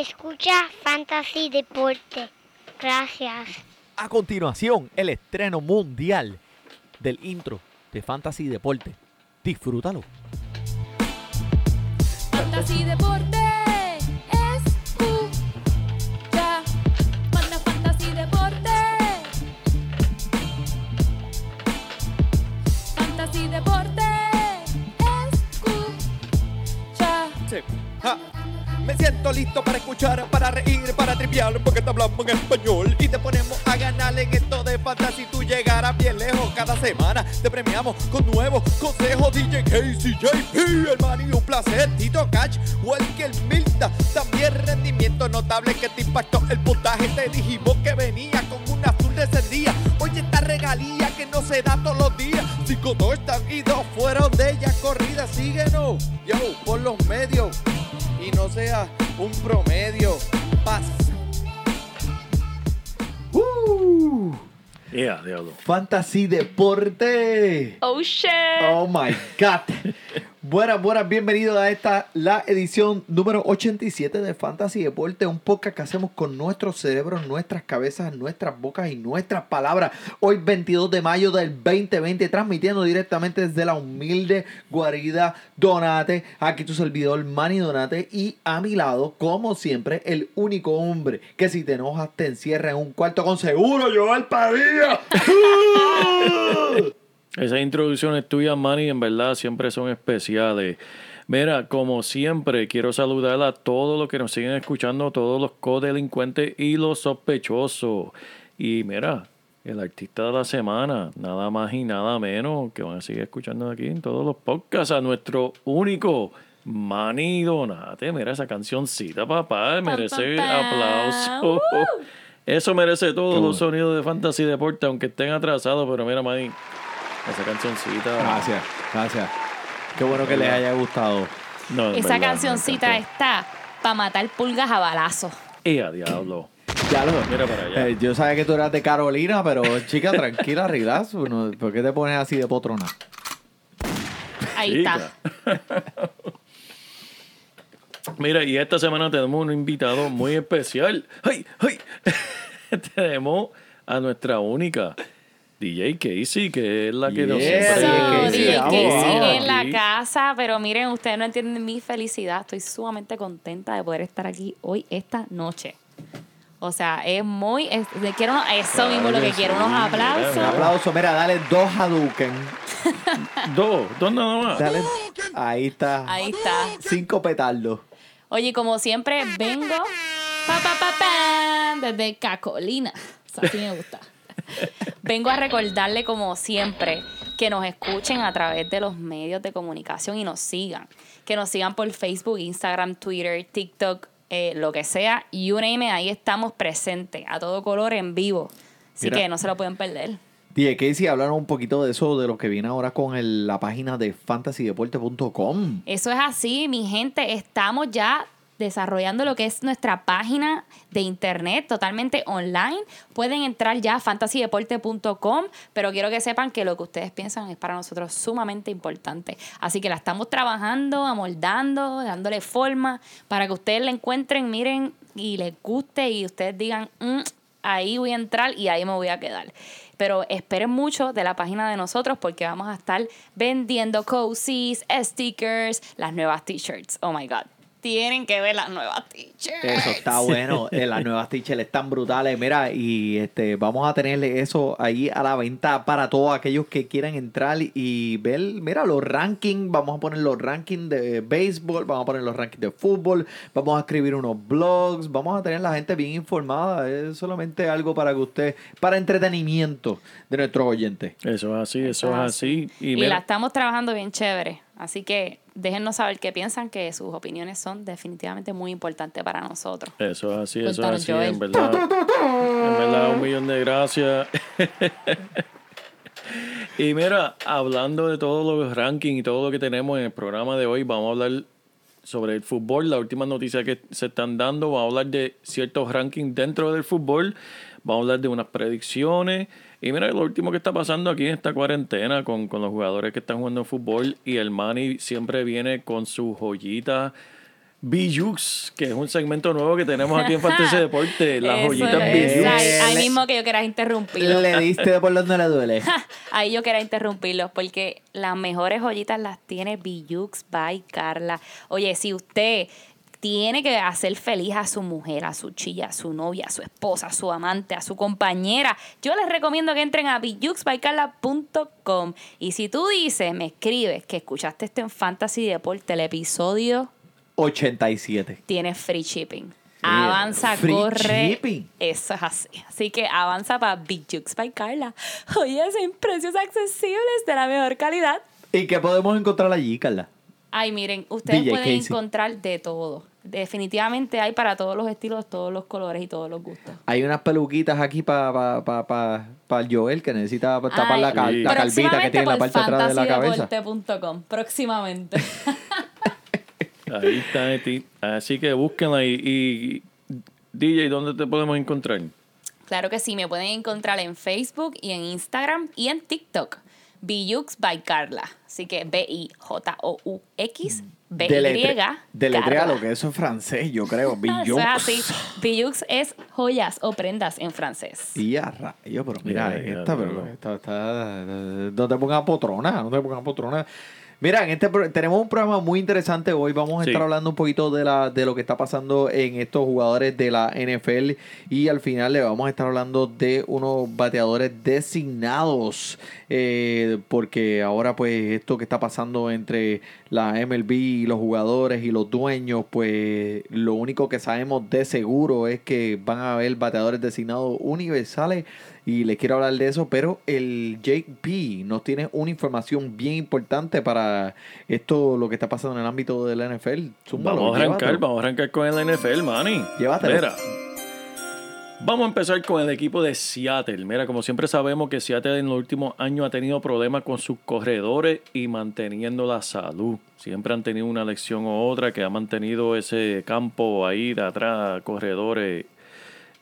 Escucha Fantasy Deporte. Gracias. A continuación, el estreno mundial del intro de Fantasy Deporte. Disfrútalo. Fantasy Deporte. Me siento listo para escuchar, para reír, para triviar, porque te hablamos en español y te ponemos a ganar en esto de fantasy. Tú llegarás bien lejos cada semana. Te premiamos con nuevos consejos. DJ Casey, JP, hermano, y un placer. Tito Catch, Welker Milta. También rendimiento notable que te impactó el puntaje. Te dijimos que venía con un azul de día. Oye, esta regalía que no se da todos los días. Cinco touchdowns y dos fueron de ella corrida. Síguenos, yo, por los medios y no sea un promedio. Paz. ¡Uh! Yeah, diablo. Fantasy Deporte. Oh shit. Oh my God. Buenas, buenas, bienvenidos a esta, la edición número 87 de Fantasy Deporte, un podcast que hacemos con nuestros cerebros, nuestras cabezas, nuestras bocas y nuestras palabras. Hoy 22 de mayo del 2020, transmitiendo directamente desde la humilde guarida Donate. Aquí tu servidor Manny Donate y a mi lado, como siempre, el único hombre que si te enojas te encierra en un cuarto con seguro, Joel Padilla. Esas introducciones tuyas, Manny, en verdad siempre son especiales. Mira, como siempre, quiero saludar a todos los que nos siguen escuchando, todos los codelincuentes y los sospechosos. Y mira, el artista de la semana, nada más y nada menos, que van a seguir escuchando aquí en todos los podcasts, a nuestro único Manny Donate. Mira esa cancioncita, papá, merece aplauso. Eso merece todos los sonidos de Fantasy Deporte, aunque estén atrasados, pero mira, Manny, esa cancioncita. Gracias, gracias. Qué bueno que les haya gustado. No, Esa verdad, cancioncita está para matar pulgas a balazo. ¡Eh, a diablo! Ya lo, Mira para allá. Eh, yo sabía que tú eras de Carolina, pero chica, tranquila, relax. ¿Por qué te pones así de potrona? Ahí Chica. está. Mira, y esta semana tenemos un invitado muy especial. ¡Ay, ay! tenemos a nuestra única DJ Casey, que es la que nos Yeah, siempre- DJ So, Casey, DJ vamos, Casey vamos, en la casa, pero miren, ustedes no entienden mi felicidad. Estoy sumamente contenta de poder estar aquí hoy, esta noche. O sea, es muy. es- quiero unos- eso mismo lo que que quiero, unos aplausos. Un aplauso, mira, dale dos Hadouken. Dos, dos nada más. Dale, ahí está. Ahí está. Cinco petardos. Oye, como siempre, vengo pa, pa, pa, pam, desde Cacolina. Eso así me gusta. Vengo a recordarle, como siempre, que nos escuchen a través de los medios de comunicación y nos sigan. Que nos sigan por Facebook, Instagram, Twitter, TikTok, eh, lo que sea. You name ahí estamos presentes, a todo color, en vivo. Así Mira. que no se lo pueden perder. DJ Casey, hablaron un poquito de eso, de lo que viene ahora con el- la página de fantasydeporte.com. Eso es así, mi gente. Estamos ya desarrollando lo que es nuestra página de internet totalmente online. Pueden entrar ya a fantasydeporte.com, pero quiero que sepan que lo que ustedes piensan es para nosotros sumamente importante. Así que la estamos trabajando, amoldando, dándole forma para que ustedes la encuentren, miren y les guste y ustedes digan, "Mm, ahí voy a entrar y ahí me voy a quedar. Pero esperen mucho de la página de nosotros porque vamos a estar vendiendo cozies, stickers, las nuevas t-shirts. Oh my God. Tienen que ver las nuevas t-shirts. Eso está bueno. Eh, las nuevas teachers están brutales. Mira, y este vamos a tenerle eso ahí a la venta para todos aquellos que quieran entrar y ver, mira, los rankings. Vamos a poner los rankings de béisbol, vamos a poner los rankings de fútbol, vamos a escribir unos blogs, vamos a tener la gente bien informada. Es solamente algo para que usted, para entretenimiento de nuestros oyentes. Eso es así, eso es así. Y Y, mira, la estamos trabajando bien chévere. Así que déjennos saber qué piensan, que sus opiniones son definitivamente muy importantes para nosotros. Eso es así, eso es así, Joel. en verdad. En verdad, un millón de gracias. y mira, hablando de todos los rankings y todo lo que tenemos en el programa de hoy, vamos a hablar sobre el fútbol, la última noticia que se están dando, vamos a hablar de ciertos rankings dentro del fútbol, vamos a hablar de unas predicciones. Y mira, lo último que está pasando aquí en esta cuarentena con, con los jugadores que están jugando fútbol y el Manny siempre viene con su joyita Bijux, que es un segmento nuevo que tenemos aquí en Fantasy Deporte, las joyitas. Bijux. Ahí, mismo que yo quería interrumpirlo. Le diste por donde le duele. Ahí yo quería interrumpirlos porque las mejores joyitas las tiene Bijux by Carla. Oye, si usted tiene que hacer feliz a su mujer, a su chilla, a su novia, a su esposa, a su amante, a su compañera, yo les recomiendo que entren a bijuxbycarla.com y si tú dices, me escribes que escuchaste esto en Fantasy Deporte, el episodio 87. tiene free shipping. Avanza, Free corre. shipping. Eso es así. Así que avanza para Big Jukes by Carla. Oye, sin precios accesibles de la mejor calidad. ¿Y qué podemos encontrar allí, Carla? Ay, miren, ustedes DJ pueden Casey. encontrar de todo. Definitivamente hay para todos los estilos, todos los colores y todos los gustos. Hay unas peluquitas aquí para pa, pa, pa, pa el Joel que necesita tapar Ay, la, cal- Sí. la calvita que tiene en la parte de atrás de la cabeza. Próximamente. Ahí está, Eti. Así que búsquenla y, y DJ, ¿dónde te podemos encontrar? Claro que sí, me pueden encontrar en Facebook y en Instagram y en TikTok. Bijux by Carla. Así que B-I-J-O-U-X, B-Y, Deletrea Carla. lo que eso es francés, yo creo. Eso Bijou. es así. Bijux es joyas o prendas en francés. Y a rayos, pero mira, Ya, ya, esta, pero ya. esta, está, no te pongas potrona, no te pongas potrona. Mira, en este tenemos un programa muy interesante hoy. Vamos a Sí. estar hablando un poquito de la de lo que está pasando en estos jugadores de la NFL y al final le vamos a estar hablando de unos bateadores designados eh, porque ahora pues esto que está pasando entre la MLB y los jugadores y los dueños pues lo único que sabemos de seguro es que van a haber bateadores designados universales y les quiero hablar de eso, pero el JP nos tiene una información bien importante para esto, lo que está pasando en el ámbito de la NFL. Zúmbalo, Vamos a arrancar, llévatelo. vamos a arrancar con el NFL, Manny. Llévatelo. Mira, vamos a empezar con el equipo de Seattle. Mira, como siempre sabemos que Seattle en los últimos años ha tenido problemas con sus corredores y manteniendo la salud. Siempre han tenido una lección u otra que ha mantenido ese campo ahí de atrás, corredores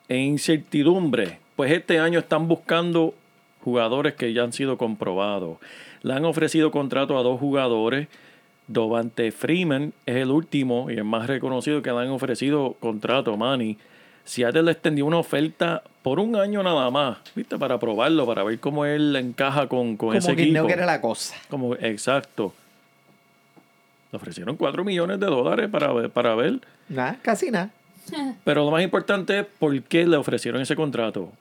en incertidumbre. Pues este año están buscando jugadores que ya han sido comprobados. Le han ofrecido contrato a dos jugadores. Dovante Freeman es el último y el más reconocido que le han ofrecido contrato, Manny. Seattle le extendió una oferta por un año nada más, ¿viste? Para probarlo, para ver cómo él encaja con, con ese Como que equipo. no quiere la cosa. Como, exacto. Le ofrecieron 4 millones de dólares para para ver. Nada, casi nada. Pero lo más importante es por qué le ofrecieron ese contrato.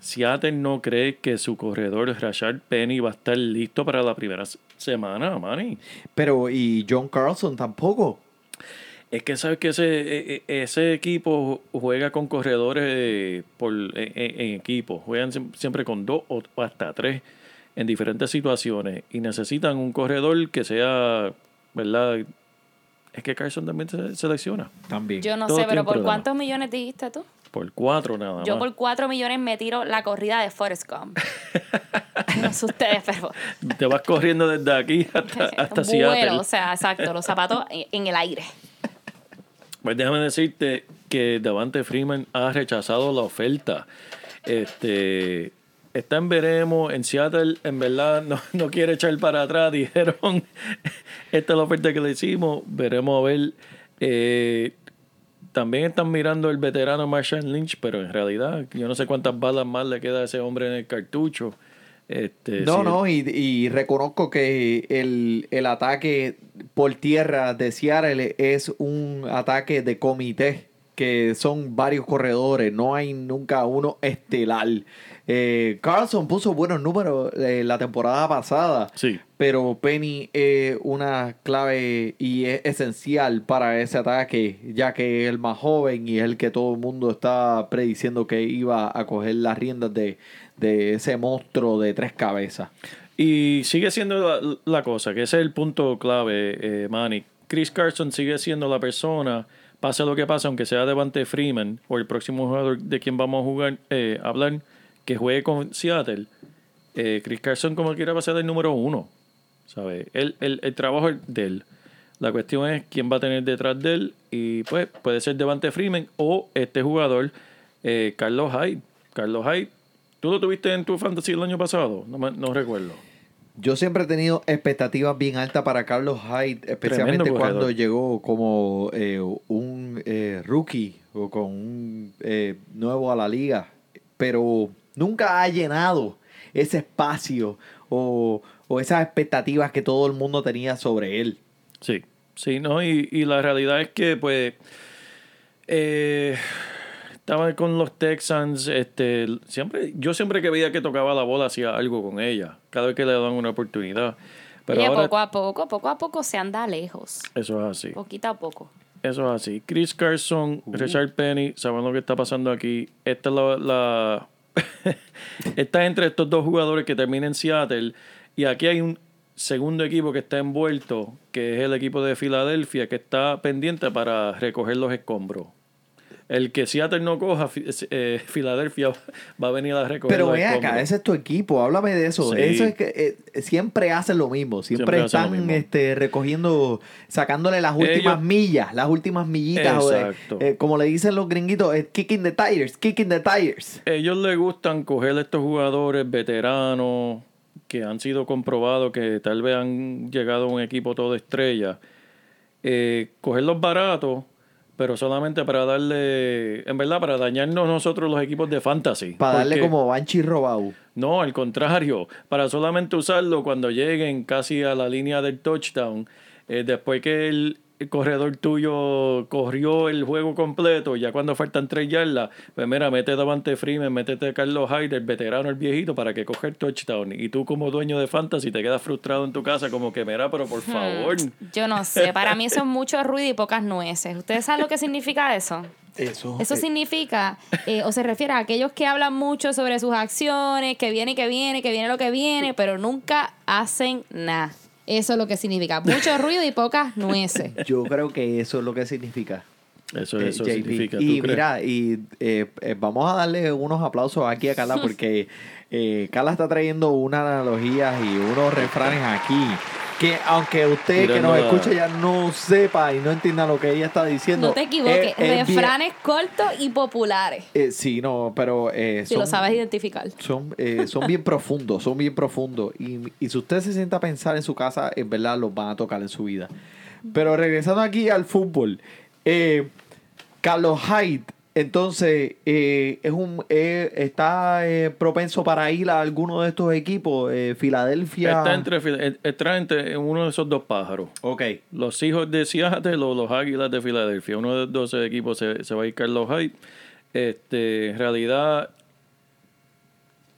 Seattle no cree que su corredor Rashard Penny va a estar listo para la primera semana, Manny. Pero, y John Carlson tampoco. Es que sabes que ese, e- e- ese equipo juega con corredores eh, por, en, en- en equipo. Juegan siem- siempre con dos o hasta tres en diferentes situaciones. Y necesitan un corredor que sea, ¿verdad? Es que Carson también se selecciona. También. Yo no Todo sé, pero ¿por problema. cuántos millones dijiste tú? Por cuatro nada Yo más. por 4 millones me tiro la corrida de Forrest Gump. no sé ustedes, pero Te vas corriendo desde aquí hasta, hasta vuelo, Seattle. o sea, exacto, los zapatos en en el aire. Pues déjame decirte que Davante Freeman ha rechazado la oferta. Este está en veremos en Seattle, en verdad no, no quiere echar para atrás. Dijeron, esta es la oferta que le hicimos, veremos a ver. Eh, también están mirando el veterano Marshall Lynch, pero en realidad yo no sé cuántas balas más le queda a ese hombre en el cartucho. Este, No, no, y, y reconozco que el, el ataque por tierra de Seattle es un ataque de comité, que son varios corredores, no hay nunca uno estelar. Eh, Carlson puso buenos números eh, la temporada pasada, Sí. pero Penny es una clave y es esencial para ese ataque, ya que es el más joven y es el que todo el mundo está prediciendo que iba a coger las riendas de, de ese monstruo de tres cabezas. Y sigue siendo la, la cosa, que ese es el punto clave, eh, Manny. Chris Carson sigue siendo la persona, pase lo que pase, aunque sea Devante Freeman o el próximo jugador de quien vamos a jugar, eh, hablar, que juegue con Seattle. Eh, Chris Carson, como quiera, va a ser el número uno. ¿sabe? El, el, el trabajo de él. La cuestión es quién va a tener detrás de él. Y pues puede ser Devante Freeman o este jugador, eh, Carlos Hyde. Carlos Hyde, ¿tú lo tuviste en tu fantasy el año pasado? No, me- no recuerdo. Yo siempre he tenido expectativas bien altas para Carlos Hyde, especialmente cuando llegó como eh, un eh, rookie o con un nuevo a la liga, pero nunca ha llenado ese espacio o, o esas expectativas que todo el mundo tenía sobre él. Sí, sí, no, y, y la realidad es que, pues, eh, estaba con los Texans, este, siempre, yo siempre que veía que tocaba la bola hacía algo con ella, cada vez que le daban una oportunidad. Pero Oye, ahora, poco a poco, poco a poco se anda lejos. eso es así. Poquito a poco. Eso es así. Chris Carson, Richard Penny, saben lo que está pasando aquí. Esta es la, la- está entre estos dos jugadores que terminan en Seattle. Y aquí hay un segundo equipo que está envuelto, que es el equipo de Filadelfia, que está pendiente para recoger los escombros. El que Seattle no coja, eh, Filadelfia va a venir a recoger Pero ve acá, ese es tu equipo, háblame de eso. Sí. Eso es que eh, siempre hacen lo mismo, siempre, Siempre están mismo. este, recogiendo, sacándole las últimas Ellos- millas, las últimas millitas, de- Exacto. eh, como le dicen los gringuitos, eh, kicking the tires, kicking the tires. ellos les gustan coger estos jugadores veteranos que han sido comprobados que tal vez han llegado a un equipo todo estrella, cogerlos baratos, pero solamente para darle, en verdad, para dañarnos nosotros los equipos de fantasy. Para darle como Banshee robado. No, al contrario, para solamente usarlo cuando lleguen casi a la línea del touchdown, eh, después que el el corredor tuyo corrió el juego completo, ya cuando faltan tres yardas, pues mira, mete Davante Freeman, métete a Carlos Hyde, el veterano, el viejito, para que coge el touchdown. Y tú como dueño de fantasy te quedas frustrado en tu casa como que, mira, pero por favor. Yo no sé, para mí eso es mucho ruido y pocas nueces. ¿Ustedes saben lo que significa eso? Eso. Eso significa, eh, o se refiere a aquellos que hablan mucho sobre sus acciones, que viene, que viene, que viene lo que viene, pero nunca hacen nada. Eso es lo que significa. Mucho ruido y pocas nueces. Yo creo que eso es lo que significa. Eso, eh, eso JP. significa. ¿tú Y crees? mira, y eh, eh, vamos a darle unos aplausos aquí a Carla porque eh, Carla está trayendo unas analogías y unos refranes aquí que aunque usted que nos escucha ya no sepa y no entienda lo que ella está diciendo. No te equivoques, es- es bien- refranes cortos y populares. eh, sí, no, pero eh, Si lo sabes identificar. son, eh, son bien profundos, son bien profundos. Y, y si usted se sienta a pensar en su casa, en verdad los van a tocar en su vida. Pero regresando aquí al fútbol, eh, Carlos Hyde, entonces, eh, es un eh, está eh, propenso para ir a alguno de estos equipos, eh, Filadelfia. Está entre, está entre uno de esos dos pájaros. Ok. Los hijos de Seattle o los Águilas de Filadelfia. Uno de los 12 equipos se, se va a ir Carlos Hyde. Este, en realidad,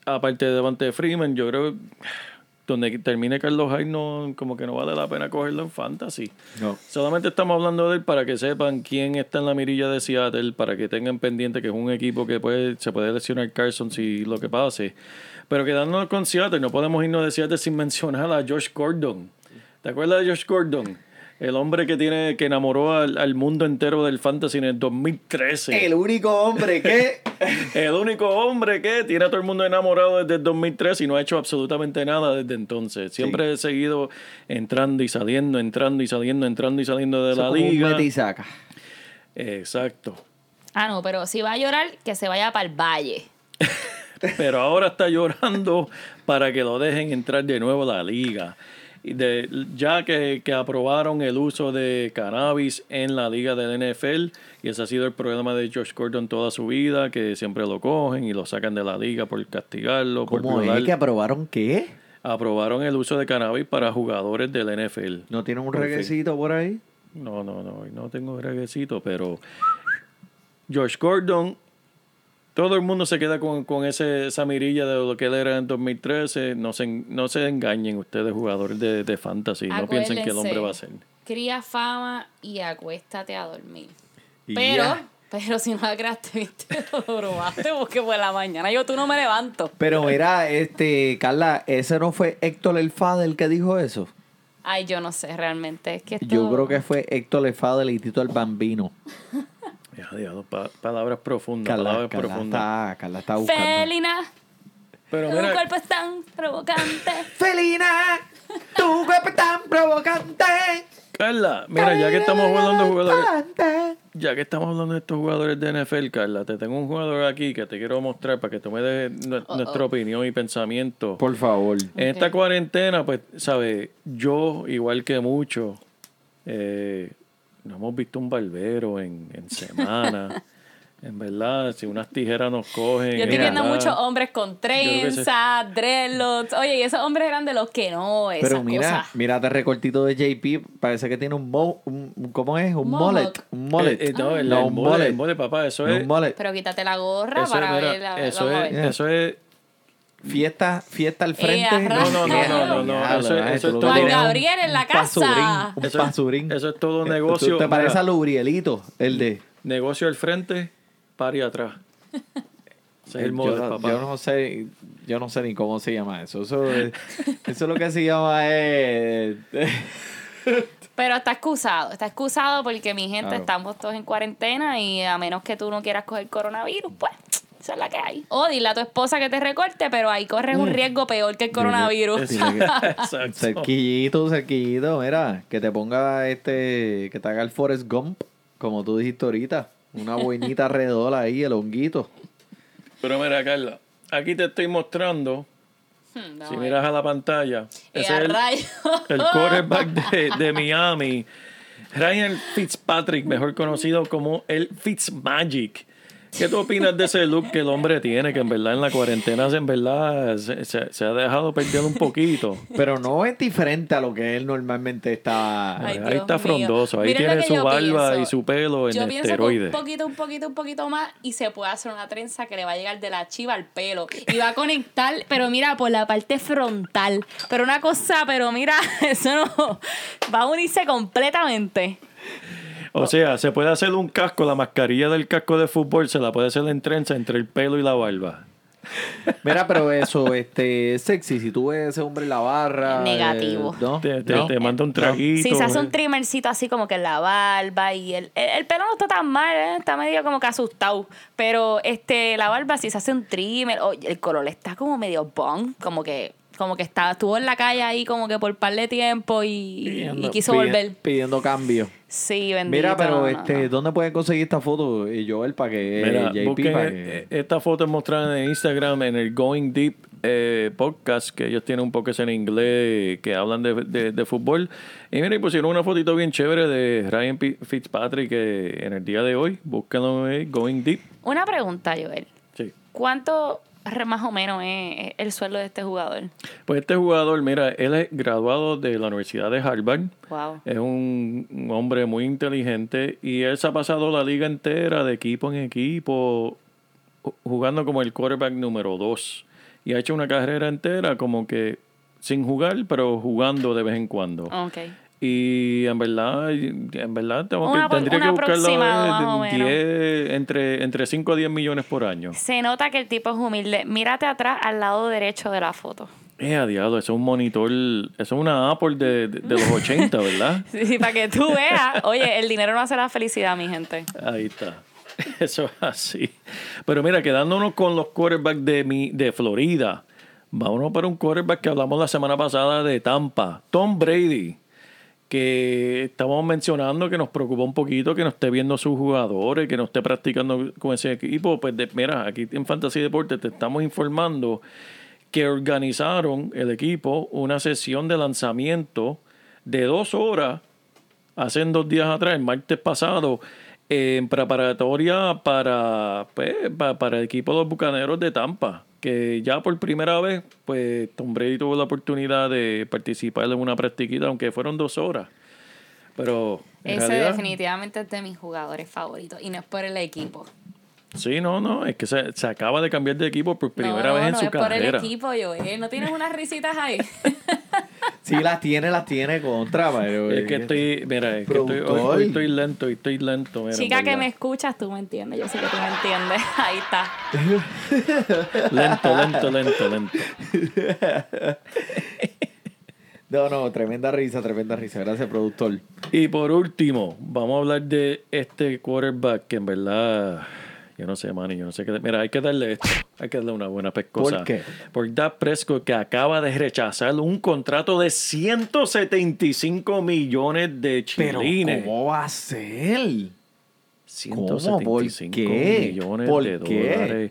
aparte de Devante Freeman, yo creo que donde termine Carlos Hyde no, como que no vale la pena cogerlo en fantasy. No. Solamente estamos hablando de él para que sepan quién está en la mirilla de Seattle, para que tengan pendiente que es un equipo que puede, se puede lesionar Carson si lo que pase. Pero quedándonos con Seattle, no podemos irnos de Seattle sin mencionar a Josh Gordon. ¿Te acuerdas de Josh Gordon? El hombre que tiene que enamoró al, al mundo entero del fantasy en el 2013. El único hombre que. El único hombre que tiene a todo el mundo enamorado desde el 2003 y no ha hecho absolutamente nada desde entonces. Siempre he seguido entrando y saliendo, entrando y saliendo, entrando y saliendo de Eso la como un liga. y saca. Exacto. Ah, no, pero si va a llorar, que se vaya para el valle. Pero ahora está llorando para que lo dejen entrar de nuevo a la liga. De, ya que, que aprobaron el uso de cannabis en la liga del NFL, y ese ha sido el problema de Josh Gordon toda su vida, que siempre lo cogen y lo sacan de la liga por castigarlo, ¿Cómo es que aprobaron qué? aprobaron el uso de cannabis para jugadores del NFL. ¿No tiene un reguecito por ahí? No, no, no, no tengo reguecito, pero George Gordon, todo el mundo se queda con, con ese, esa mirilla de lo que él era en 2013. No se, no se engañen ustedes, jugadores de, de fantasy. No piensen que el hombre va a ser. Cría fama y acuéstate a dormir. Pero, pero si no la creaste, viste, lo robaste porque por la mañana yo tú no me levanto. Pero mira, este, Carla, ese no fue Héctor el Fadel que dijo eso. Ay, yo no sé realmente. Es que esto- Yo creo que fue Héctor el Fadel y Tito el Bambino. Ya, diablo, pa- palabras profundas, Carla, palabras Carla profundas. está, Carla está buscando. Felina, Pero tu mira, cuerpo es tan provocante. Felina, tu cuerpo es tan provocante. Carla, mira, ya que estamos hablando de jugadores, ya que estamos hablando de estos jugadores de NFL, Carla, te tengo un jugador aquí que te quiero mostrar para que tú me des nue- nuestra opinión y pensamiento. Por favor. En esta cuarentena, pues, ¿sabes? Yo, igual que muchos, eh, no hemos visto un barbero en, en semana. en verdad, si unas tijeras nos cogen. Yo estoy en viendo verdad, muchos hombres con se- trenza, dreadlocks. Oye, y esos hombres eran de los que no, esas Pero mira, cosas. mírate el recortito de JP, parece que tiene un, mo, un ¿cómo es? Un mullet. Un mullet. Eh, eh, no, el, No, el un mole, mullet. papá, eso No, es. un mullet. Pero quítate la gorra Eso, para es, ver la eso, es, ver. eso es. Fiesta, fiesta al frente. a No, no, no, no, no, no, eso es- eso todo- Juan Gabriel en la un casa. pasurín, Un Eso- pasurín. Eso es todo negocio. Te parece a Lubrielito, el de... Negocio al frente, pari atrás. Ese es el yo, no- papá. yo no sé, yo no sé ni cómo se llama eso. Eso, es- eso es lo que se llama es... Pero está excusado, está excusado porque mi gente Claro. estamos todos en cuarentena y a menos que tú no quieras coger coronavirus, pues esa es la que hay. O dile a tu esposa que te recorte, pero ahí corres un riesgo peor que el coronavirus. Exacto. Cerquillito, cerquillito, mira, que te ponga este, que te haga el Forrest Gump, como tú dijiste ahorita, una boinita alrededor ahí, el honguito. Pero mira, Carla, aquí te estoy mostrando, Hmm, no, si miras a la pantalla, Eh, ese es el, el quarterback de, de Miami, Ryan Fitzpatrick, mejor conocido como el Fitzmagic. ¿Qué tú opinas de ese look que el hombre tiene? Que en verdad en la cuarentena en verdad se, se- se ha dejado perder un poquito. Pero no es diferente a lo que él normalmente está. Ay, ahí está mío. frondoso, ahí Miren tiene su barba pienso. y su pelo en Yo pienso que esteroides. un poquito, un poquito, un poquito más y se puede hacer una trenza que le va a llegar de la chiva al pelo. Y va a conectar, pero mira, por la parte frontal. Pero una cosa, pero mira, eso no va a unirse completamente. O sea, se puede hacer un casco, la mascarilla del casco de fútbol se la puede hacer en trenza entre el pelo y la barba. Mira, pero eso, este, es sexy. Si tú ves ese hombre en la barra. Negativo. eh, ¿no? Te, te- ¿No? te manda un traguito. Si se hace un trimmercito así como que en la barba y el, el, el pelo no está tan mal, ¿eh? está medio como que asustado. Pero este la barba, si se hace un trimmer, o el color está como medio bong, como que como que estaba, estuvo en la calle ahí como que por par de tiempo y, quiso volver. Pidiendo cambio. Sí, bendito. Mira, pero no, este, no. ¿dónde pueden conseguir esta foto, eh, Joel, para que Mira, eh, JP, busquen para eh, que... esta foto es mostrada en Instagram en el Going Deep eh, podcast, que ellos tienen un podcast en inglés que hablan de, de- de fútbol. Y mira, y pusieron una fotito bien chévere de Ryan P- Fitzpatrick eh, en el día de hoy. Búsquenlo en Going Deep. Una pregunta, Joel. Sí. ¿Cuánto más o menos es el sueldo de este jugador? Pues este jugador, mira, él es graduado de la Universidad de Harvard. Wow. Es un, un hombre muy inteligente y él se ha pasado la liga entera de equipo en equipo ju- jugando como el quarterback número 2 y ha hecho una carrera entera como que sin jugar pero jugando de vez en cuando. Ok. Y en verdad, en verdad tengo Una que, tendría que. 10, entre, entre 5 a 10 millones por año. Se nota que el tipo es humilde. Mírate atrás al lado derecho de la foto. Eh, diablo, eso es un monitor, eso es una Apple de, de- de los 80, ¿verdad? Sí, para que tú veas. Oye, el dinero no hace la felicidad, mi gente. Ahí está. Eso es así. Pero mira, quedándonos con los quarterbacks de, mi, de Florida, vámonos para un quarterback que hablamos la semana pasada de Tampa, Tom Brady, que estamos mencionando que nos preocupa un poquito que no esté viendo sus jugadores, que no esté practicando con ese equipo. Pues mira, aquí en Fantasy Deportes te estamos informando que organizaron el equipo una sesión de lanzamiento de dos horas hace dos días atrás, martes pasado, en preparatoria para, pues, pa- para el equipo de los Bucaneros de Tampa, que ya por primera vez, pues Tom Brady tuvo la oportunidad de participar en una practiquita, aunque fueron dos horas. Pero en Ese realidad, definitivamente es de mis jugadores favoritos y no es por el equipo. sí, no, no, es que se, se acaba de cambiar de equipo por primera no, vez no, en no su es por el equipo, Joel. ¿No tienes unas risitas ahí? Sí, las tiene, las tiene contra, pero... Es que estoy, mira, es que estoy, hoy, estoy lento, hoy estoy lento. mira, Chica que me escuchas, tú me entiendes. Yo sé que tú me entiendes. Ahí está. Lento, lento, lento, lento. No, no, tremenda risa, tremenda risa. Gracias, productor. Y por último, vamos a hablar de este quarterback que en verdad, yo no sé, Manny, yo no sé qué. Mira, hay que darle esto, hay que darle una buena pescosa. ¿Por qué? Por Dak Prescott que acaba de rechazar un contrato de 175 millones de Pero, chilines. ¿cómo va a ser? 175 qué? millones ¿Por de qué? dólares.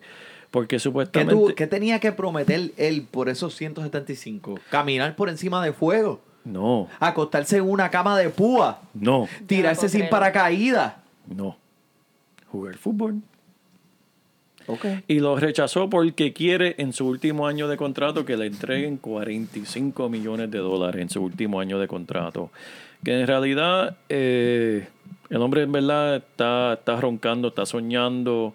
Porque ¿Qué, supuestamente... tuvo- qué tenía que prometer él por esos 175? Caminar por encima de fuego. No, Acostarse en una cama de púa. no, Tirarse sin paracaídas. no. Jugar fútbol. Y lo rechazó porque quiere en su último año de contrato que le entreguen 45 millones de dólares en su último año de contrato. Que en realidad eh, el hombre en verdad está, está roncando, está soñando.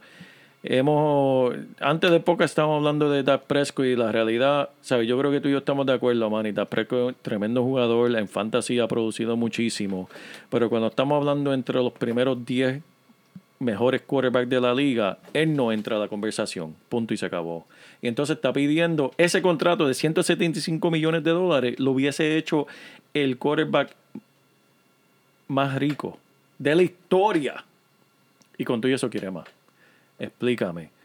Hemos, antes de poco estábamos hablando de Dak Prescott y la realidad, ¿sabes? Yo creo que tú y yo estamos de acuerdo, man. Y Dak Prescott es un tremendo jugador, en fantasy ha producido muchísimo. Pero cuando estamos hablando entre los primeros 10 mejores quarterbacks de la liga, él no entra a la conversación. Punto y se acabó. Y entonces está pidiendo ese contrato de 175 millones de dólares, lo hubiese hecho el quarterback más rico de la historia. Y con todo eso quiere más. Explícame.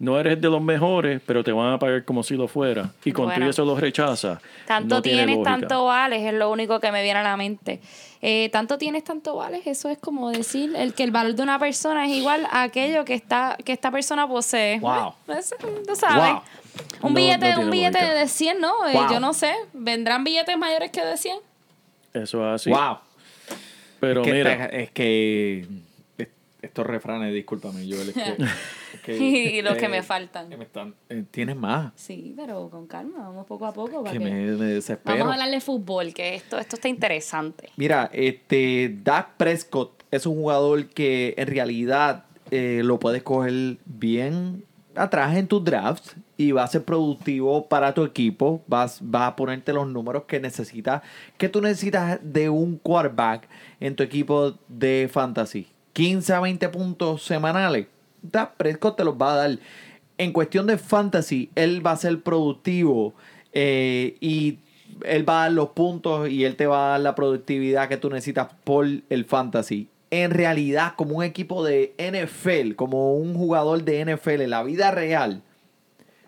No eres de los mejores, pero te van a pagar como si lo fuera. Y con Bueno. eso lo rechaza. Tanto No tiene tienes, lógica. tanto vales, es lo único que me viene a la mente. Eh, tanto tienes, tanto vales, eso es como decir el que el valor de una persona es igual a aquello que, está, que esta persona posee. Wow. Eso, tú sabes. Wow. Un No- billete, no tiene un billete lógica. de 100, ¿no? Eh, yo no sé. ¿Vendrán billetes mayores que de 100? Eso es así. Wow. Pero es que, mira, Es que estos refranes, discúlpame, Joel, es que, es que, Y los que eh, me faltan. me están- eh, Tienes más. Sí, pero con calma, vamos poco a poco. para Que que- me, desespero. Vamos a hablar de fútbol, que esto, esto está interesante. Mira, este Dak Prescott es un jugador que en realidad eh, lo puedes coger bien atrás en tus drafts y va a ser productivo para tu equipo. Vas, va a ponerte los números que necesitas, que tú necesitas de un quarterback en tu equipo de fantasy. 15 a 20 puntos semanales. Dak Prescott te los va a dar. En cuestión de fantasy, él va a ser productivo eh, y él va a dar los puntos y él te va a dar la productividad que tú necesitas por el fantasy. En realidad, como un equipo de NFL, como un jugador de NFL en la vida real,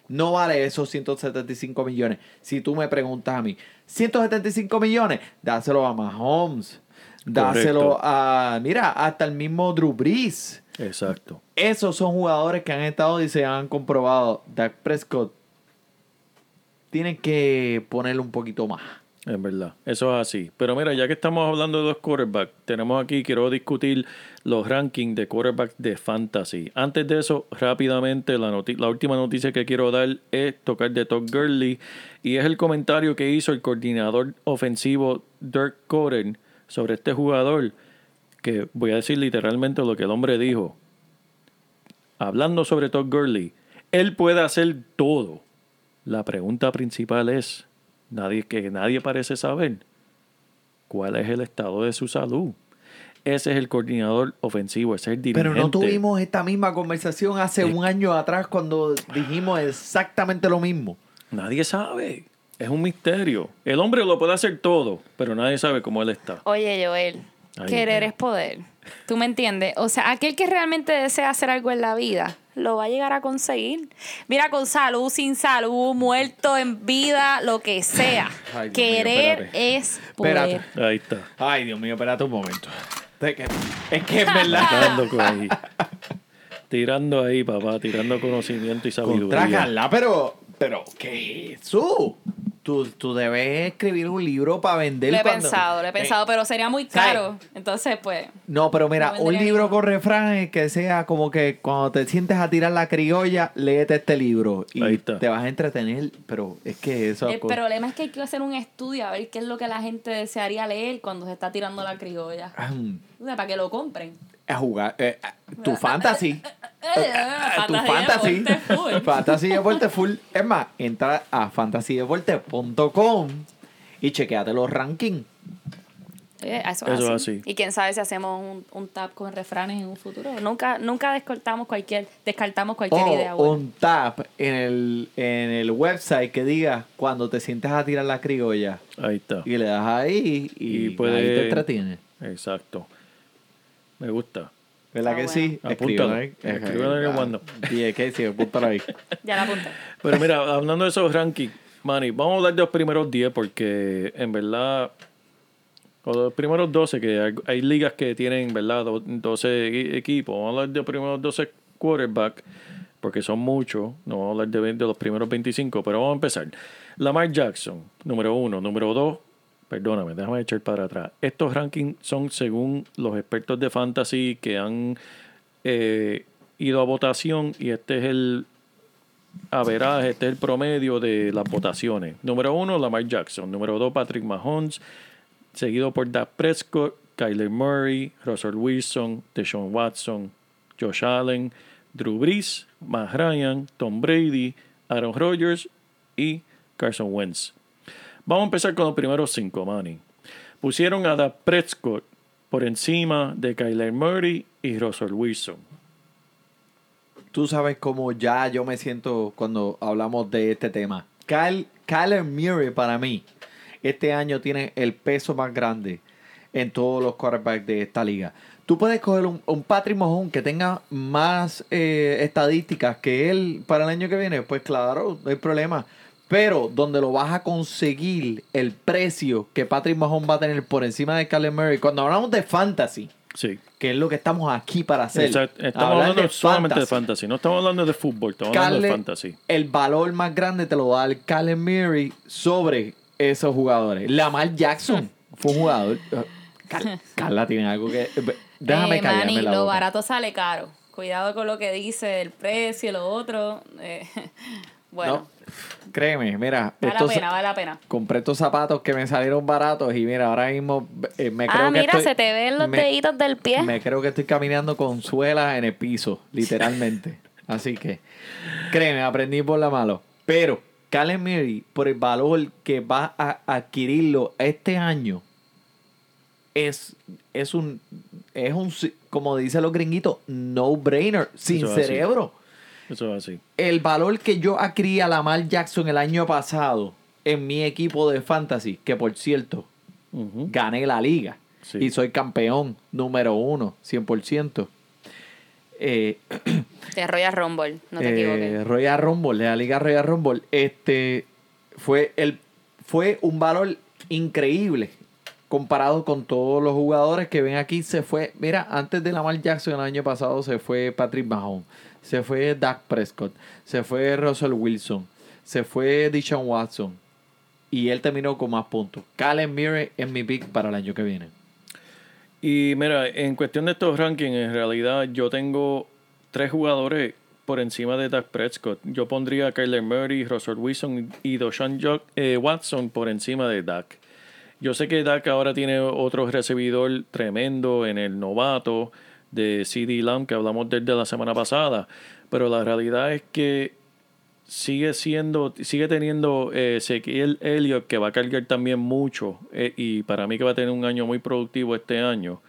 no vale esos 175 millones. Si tú me preguntas a mí, 175 millones, dáselo a Mahomes. Dáselo Correcto. a, mira, hasta el mismo Drew Brees. exacto. Esos son jugadores que han estado y se han comprobado. Dak Prescott tienen que ponerle un poquito más. Es verdad, eso es así. Pero mira, ya que estamos hablando de los quarterbacks, tenemos aquí, quiero discutir los rankings de quarterbacks de fantasy. Antes de eso, rápidamente, la, noti- la última noticia que quiero dar es tocar de Todd Gurley y es el comentario que hizo el coordinador ofensivo Dirk Coden sobre este jugador, que voy a decir literalmente lo que el hombre dijo. Hablando sobre Todd Gurley, él puede hacer todo. La pregunta principal es, nadie que nadie parece saber, ¿cuál es el estado de su salud? Ese es el coordinador ofensivo, ese es el dirigente. Pero no tuvimos esta misma conversación hace un año atrás cuando dijimos exactamente lo mismo. Nadie sabe. Es un misterio. El hombre lo puede hacer todo, pero nadie sabe cómo él está. Oye, Joel, Ay, querer es poder. ¿Tú me entiendes? O sea, aquel que realmente desea hacer algo en la vida, lo va a llegar a conseguir. Mira, con salud, sin salud, muerto, en vida, lo que sea. Ay, mío, querer es poder. Espérate. Ahí está. Ay, Dios mío, espérate un momento. Es que es, verdad. Tirando con ahí. Tirando ahí, papá, tirando conocimiento y sabiduría. Carla, pero, pero, ¿qué es eso? Tú, tú debes escribir un libro para vender. Lo he cuando- pensado, lo he Eh, pensado, pero sería muy ¿sabes? caro. Entonces, pues, No, pero mira, un libro con refranes que sea como que cuando te sientes a tirar la criolla, léete este libro y Ahí está. te vas a entretener, pero es que eso... el problema es que hay que hacer un estudio a ver qué es lo que la gente desearía leer cuando se está tirando la criolla. Ahm, O sea, para que lo compren. a jugar eh, tu fantasy. Eh, tu fantasía, fantasy. deporte full. fantasy Deporte Full. Es más, entra a fantasydeporte.com y chequeate los rankings. Eso, Eso es es así. así. Y quién sabe si hacemos un, un tap con refranes en un futuro. Nunca, nunca descartamos cualquier, descartamos cualquier idea O buena. un tap en el, en el website que diga cuando te sientes a tirar la criolla. Ahí está. Y le das ahí y, Y puede- ahí te entretienes. Exacto. Me gusta. ¿Verdad Ah, que bueno. sí? El Ah, OneNote. Y es que sí, apúntalo ahí. Ya la apunté. Pero mira, hablando de esos rankings, Manny, vamos a hablar de los primeros 10 porque en verdad O los primeros 12, que hay, hay ligas que tienen, ¿verdad? Do- 12 e- equipos. Vamos a hablar de los primeros 12 quarterbacks, porque son muchos. No vamos a hablar de, 20 de los primeros 25, pero vamos a empezar. Lamar Jackson, número uno. Número dos, perdóname, déjame echar para atrás. Estos rankings son según los expertos de fantasy que han eh, ido a votación y este es el averaje, este es el promedio de las votaciones. Número uno, Lamar Jackson. Número dos, Patrick Mahomes. Seguido por Dak Prescott, Kyler Murray, Russell Wilson, Deshaun Watson, Josh Allen, Drew Brees, Matt Ryan, Tom Brady, Aaron Rodgers y Carson Wentz. Vamos a empezar con los primeros cinco, Manny. Pusieron a Dak Prescott por encima de Kyler Murray y Russell Wilson. Tú sabes cómo ya yo me siento cuando hablamos de este tema. Kyle, Kyler Murray para mí este año tiene el peso más grande en todos los quarterbacks de esta liga. Tú puedes coger un, un Patrick Mahomes que tenga más eh, estadísticas que él para el año que viene. Pues claro, no hay problema. Pero donde lo vas a conseguir el precio que Patrick Mahomes va a tener por encima de Kyler Murray. Cuando hablamos de fantasy, Sí. que es lo que estamos aquí para hacer. Exacto. Estamos hablar hablando de solamente de fantasy. No estamos hablando de fútbol, estamos hablando de fantasy. El valor más grande te lo da el Kyler Murray sobre esos jugadores. Lamar Jackson fue un jugador. Car- Carla tiene algo que. Déjame Eh, callarme Manny, la lo boca. barato sale caro. Cuidado con lo que dice, el precio, lo otro. eh, bueno, No, créeme, mira. vale estos- la pena, vale la pena. Compré estos zapatos que me salieron baratos y mira, ahora mismo eh, me creo Ah, que mira, estoy- se te ven los me- deditos del pie. Me creo que estoy caminando con suelas en el piso, literalmente. Así que, créeme, aprendí por la malo. Pero, Kyler Murray, por el valor que va a adquirirlo este año, es, es un, es un, como dicen los gringuitos, no-brainer, sin Eso así. Cerebro. Eso es así. El valor que yo adquirí a Lamar Jackson el año pasado en mi equipo de fantasy, que por cierto, gané la liga Sí. y soy campeón número uno, 100%. Eh, De Royal Rumble, no te eh, equivoques. Royal Rumble, de la liga Royal Rumble, este fue el fue un valor increíble comparado con todos los jugadores que ven aquí. Se fue, mira, antes de Lamar Jackson el año pasado se fue Patrick Mahomes, se fue Dak Prescott, se fue Russell Wilson, se fue Deshaun Watson y él terminó con más puntos. Calen Murray es mi pick para el año que viene. Y mira, en cuestión de estos rankings, en realidad yo tengo tres jugadores por encima de Dak Prescott. Yo pondría Kyler Murray, Russell Wilson y Deshaun Jo- eh, Watson por encima de Dak. Yo sé que Dak ahora tiene otro recibidor tremendo en el novato de CD Lamb, que hablamos de él de la semana pasada, pero la realidad es que sigue siendo, sigue teniendo eh, Ezequiel Elliott que va a cargar también mucho eh, y para mí que va a tener un año muy productivo este año,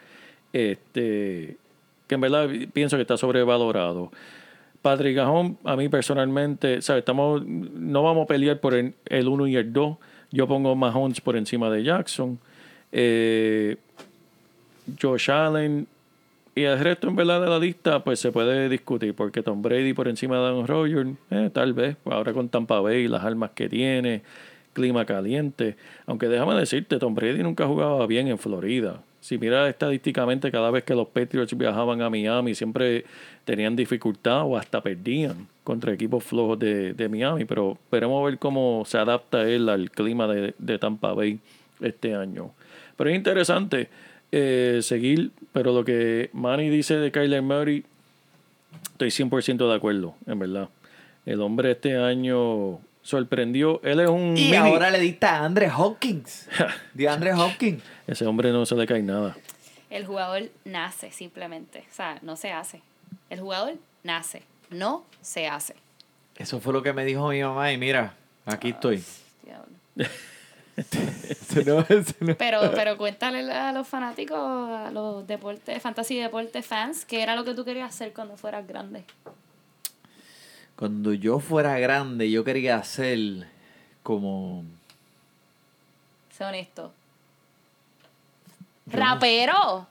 este, que en verdad pienso que está sobrevalorado. Patrick Gahón, a mí personalmente. Estamos, no vamos a pelear por el, el 1 y el 2. Yo pongo Mahomes por encima de Jackson. Eh, Josh Allen y el resto en verdad de la lista pues se puede discutir porque Tom Brady por encima de Aaron Rodgers eh, tal vez ahora con Tampa Bay las armas que tiene clima caliente. Aunque déjame decirte Tom Brady nunca jugaba bien en Florida. Si miras estadísticamente cada vez que los Patriots viajaban a Miami siempre tenían dificultad o hasta perdían contra equipos flojos de, de Miami. Pero esperemos ver cómo se adapta él al clima de, de Tampa Bay este año. Pero es interesante eh, seguir, pero lo que Manny dice de Kyler Murray, estoy 100% de acuerdo, en verdad. El hombre este año sorprendió. Él es un. Y mini- ahora le diste a Andre Hopkins. De Andre Hopkins. Ese hombre no se le cae nada. El jugador nace simplemente. O sea, no se hace. El jugador nace, no se hace. Eso fue lo que me dijo mi mamá y mira, aquí estoy. Diablo. No- no- Pero, pero cuéntale a los fanáticos, a los deportes, fantasy deporte fans, qué era lo que tú querías hacer cuando fueras grande. Cuando yo fuera grande, yo quería hacer como... Sé honesto. ¡Rapero!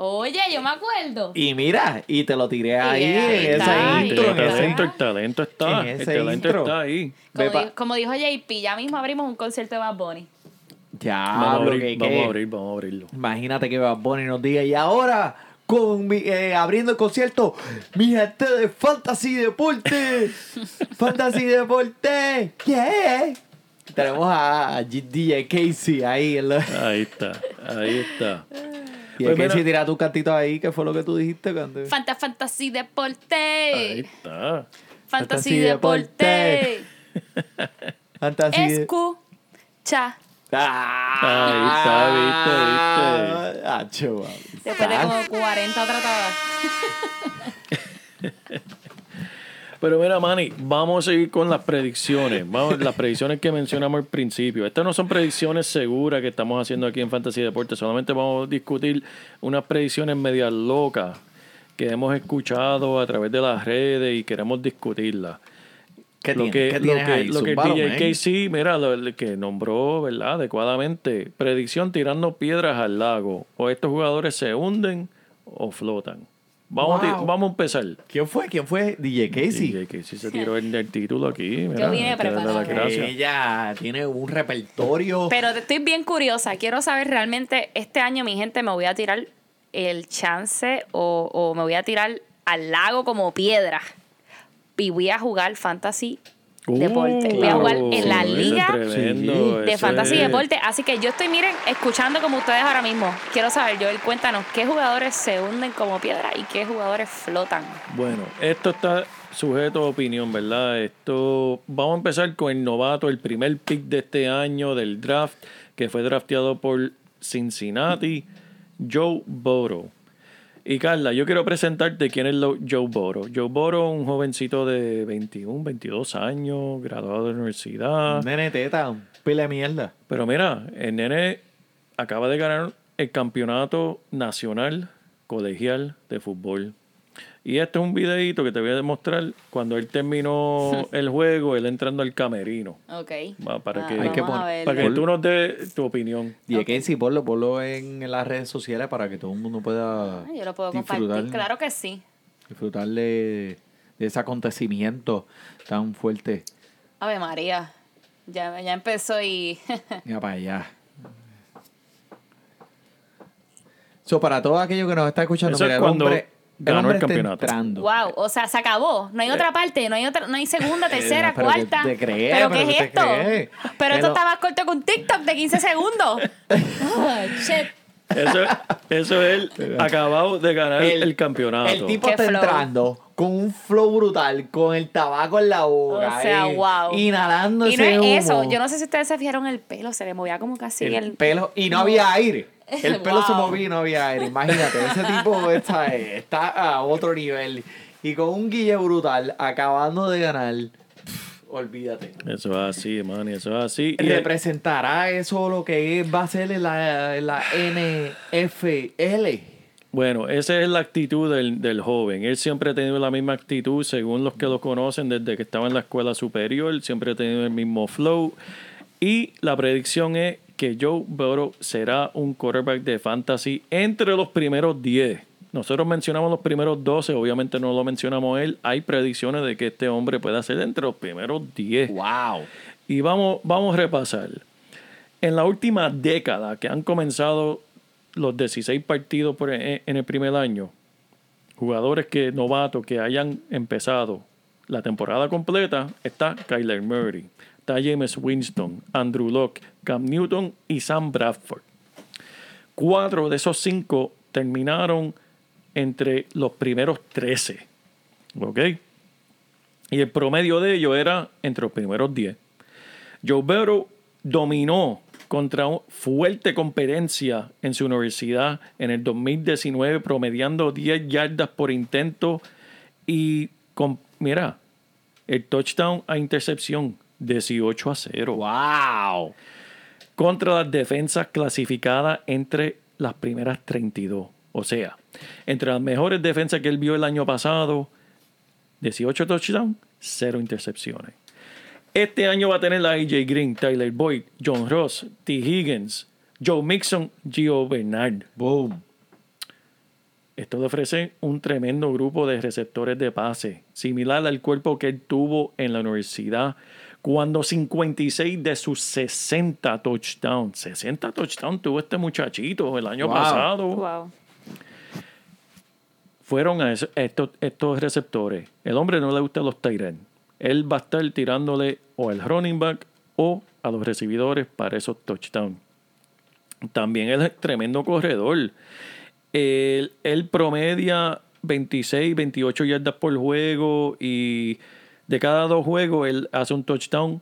Oye, yo me acuerdo. Y mira, y te lo tiré ahí ahí en está, esa intro. el, talento, el talento está. En El talento intro. está ahí. Como, dijo JP, ya mismo abrimos un concierto de Bad Bunny. Ya, Vamos a abrir, que vamos a abrir, vamos a abrirlo. Imagínate que Bad Bunny nos diga, y ahora, con mi, eh, abriendo el concierto, mi gente de Fantasy Deporte. Fantasy Deporte. ¿Qué? Tenemos a G- DJ Casey ahí. En la- Ahí está, ahí está. Y Pues Casey, mira- tira tu cantito ahí, que fue lo que tú dijiste cuando... Fanta Fantasy Ahí Deporte. está. Fantasy Fantasy Deporte. Fantasy de- Escucha. Ah, Ahí Ah, chaval. Después de como 40 tratadas. Pero mira, Manny, vamos a seguir con las predicciones. Vamos, las predicciones que mencionamos al principio. Estas no son predicciones seguras que estamos haciendo aquí en Fantasy Deportes. Solamente vamos a discutir unas predicciones medias locas que hemos escuchado a través de las redes y queremos discutirlas. ¿Qué lo que, ¿Qué lo que, ahí? lo que Zúmbalo, DJ. Casey, mira, lo, lo que nombró, ¿verdad? Adecuadamente. Predicción tirando piedras al lago. O estos jugadores se hunden o flotan. Vamos, a vamos a empezar. ¿Quién fue? ¿Quién fue? DJ Casey. DJ Casey se tiró el, el título aquí. mira, vine preparada. las gracias. Ella tiene un repertorio. Pero te- estoy bien curiosa. Quiero saber realmente, este año, mi gente, me voy a tirar el chance o, o me voy a tirar al lago como piedra. Y voy a jugar fantasy deporte. Voy a jugar en la liga tremendo, de fantasy es- deporte. Así que yo estoy, miren, escuchando como ustedes ahora mismo. Quiero saber, Joel, cuéntanos, ¿qué jugadores se hunden como piedra y qué jugadores flotan? Bueno, esto está sujeto a opinión, ¿verdad? Esto vamos a empezar con el novato, el primer pick de este año del draft, que fue drafteado por Cincinnati, Joe Burrow. Y Carla, yo quiero presentarte quién es Joe Burrow. Joe Burrow, un jovencito de 21, 22 años, graduado de la universidad. Nene teta, un pila de mierda. Pero mira, el nene acaba de ganar el campeonato nacional colegial de fútbol. Y este es un videito que te voy a demostrar cuando él terminó el juego, él entrando al camerino. Ok. Va, para que, Hay que poner- para que tú nos des tu opinión. DJ Casey, ponlo, ponlo en las redes sociales para que todo el mundo pueda Ah, Yo lo puedo disfrutar, compartir, claro que sí. disfrutar de, de ese acontecimiento tan fuerte. Ave María. Ya, ya empezó y. Mira para allá. So, para todos aquellos que nos están escuchando, Eso es mira, el cuando hombre, ganó el está campeonato. entrando. wow, o sea, se acabó. No hay otra parte, no hay otra, no hay segunda, tercera, Eh, pero cuarta. que te crees, ¿Pero pero qué es te esto? crees. Pero esto está más corto que un TikTok de 15 segundos. Ah, shit. Eso, eso es él acabado de ganar el, campeonato. El tipo Qué está flow. entrando con un flow brutal, con el tabaco en la boca. O sea, eh, wow. Inhalando Y no ese es eso. Yo no sé si ustedes se fijaron el pelo, se le movía como casi el, el. pelo y no había aire. El pelo se movía y no había aire. Imagínate, ese tipo está, está a otro nivel. Y con un guille brutal, acabando de ganar. olvídate. Eso es así, man, eso es así. Y- ¿Representará eso lo que va a ser en la, la NFL? Bueno, esa es la actitud del, del joven. Él siempre ha tenido la misma actitud, según los que lo conocen desde que estaba en la escuela superior. Siempre ha tenido el mismo flow. Y la predicción es que Joe Burrow será un quarterback de fantasy entre los primeros 10. Nosotros mencionamos los primeros 12, obviamente no lo mencionamos él. Hay predicciones de que este hombre pueda ser entre los primeros 10. ¡Wow! Y vamos, vamos a repasar. En la última década que han comenzado los 16 partidos por- en en el primer año, jugadores que novatos que hayan empezado la temporada completa, está Kyler Murray, James Winston, Andrew Locke, Cam Newton y Sam Bradford. Cuatro de esos cinco terminaron entre los primeros 13. ¿Ok? Y el promedio de ellos era entre los primeros 10. Joe Burrow dominó contra fuerte competencia en su universidad en el 2019, promediando 10 yardas por intento y, mira, el touchdown a intercepción, 18 a 0 ¡Wow! contra las defensas clasificadas entre las primeras 32. O sea, entre las mejores defensas que él vio el año pasado, 18 touchdowns, 0 intercepciones. Este año va a tener a AJ Green, Tyler Boyd, John Ross, T. Higgins, Joe Mixon, Gio Bernard. ¡Boom! Esto le ofrece un tremendo grupo de receptores de pase, similar al cuerpo que él tuvo en la universidad, cuando 56 de sus 60 touchdowns, 60 touchdowns tuvo este muchachito el año Wow. pasado, Wow. fueron a estos, estos receptores. El hombre no le gusta los tight end. Él va a estar tirándole o al running back o a los recibidores para esos touchdowns. También él es tremendo corredor. Él, él promedia 26, 28 yardas por juego y de cada dos juegos él hace un touchdown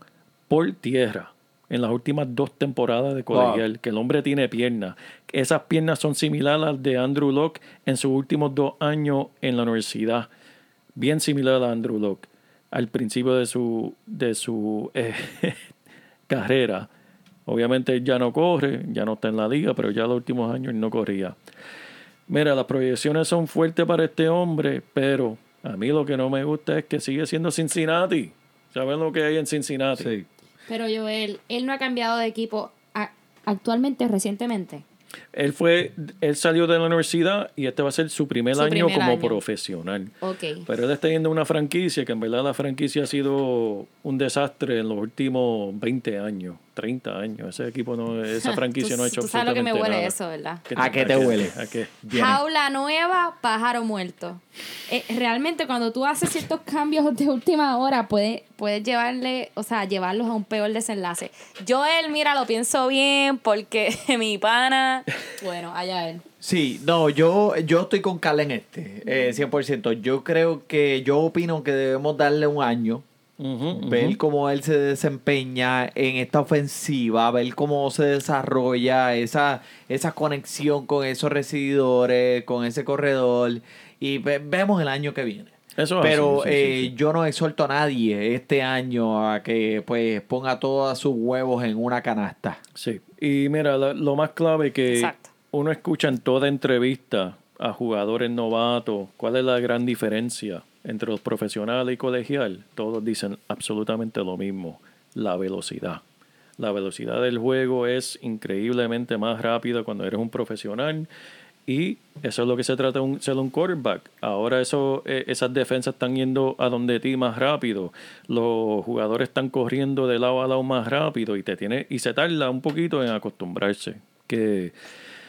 por tierra en las últimas dos temporadas de colegial, que el hombre tiene piernas. Esas piernas son similares a las de Andrew Locke en sus últimos dos años en la universidad. Bien similar a Andrew Locke al principio de su, de su eh, carrera. Obviamente él ya no corre, ya no está en la liga, pero ya los últimos años él no corría. Mira, las proyecciones son fuertes para este hombre, pero a mí lo que no me gusta es que sigue siendo Cincinnati. ¿Saben lo que hay en Cincinnati? Sí. Pero Joel, él no ha cambiado de equipo a- actualmente, recientemente. Él fue, él salió de la universidad y este va a ser su primer Su año primer como año. profesional. Ok. Pero él está yendo a una franquicia que en verdad la franquicia ha sido un desastre en los últimos 20 años, 30 años. Ese equipo no, esa franquicia Tú- no ha hecho Tú sabes lo que me huele nada. eso, ¿verdad? ¿A qué te huele? ¿A qué? Viene. Jaula nueva, pájaro muerto. Eh, realmente cuando tú haces ciertos cambios de última hora, puedes puedes llevarle, o sea, llevarlos a un peor desenlace. Yo él, mira, lo pienso bien porque mi pana, bueno, allá él. Sí, no, yo, yo estoy con Carla en este, eh, 100%. Yo creo que, yo opino que debemos darle un año, Ver cómo él se desempeña en esta ofensiva, ver cómo se desarrolla esa, esa conexión con esos recibidores, con ese corredor, y ve- vemos el año que viene. Eso es Pero así, sí, sí, eh, sí. yo no exhorto a nadie este año a que pues ponga todos sus huevos en una canasta. Sí, y mira, lo, lo más clave que Exacto. uno escucha en toda entrevista a jugadores novatos, ¿cuál es la gran diferencia entre los profesionales y colegial? Todos dicen absolutamente lo mismo, la velocidad. La velocidad del juego es increíblemente más rápida cuando eres un profesional y eso es lo que se trata de un, ser un quarterback. Ahora eso, eh, esas defensas están yendo a donde ti más rápido. Los jugadores están corriendo de lado a lado más rápido y te tiene y se tarda un poquito en acostumbrarse. Que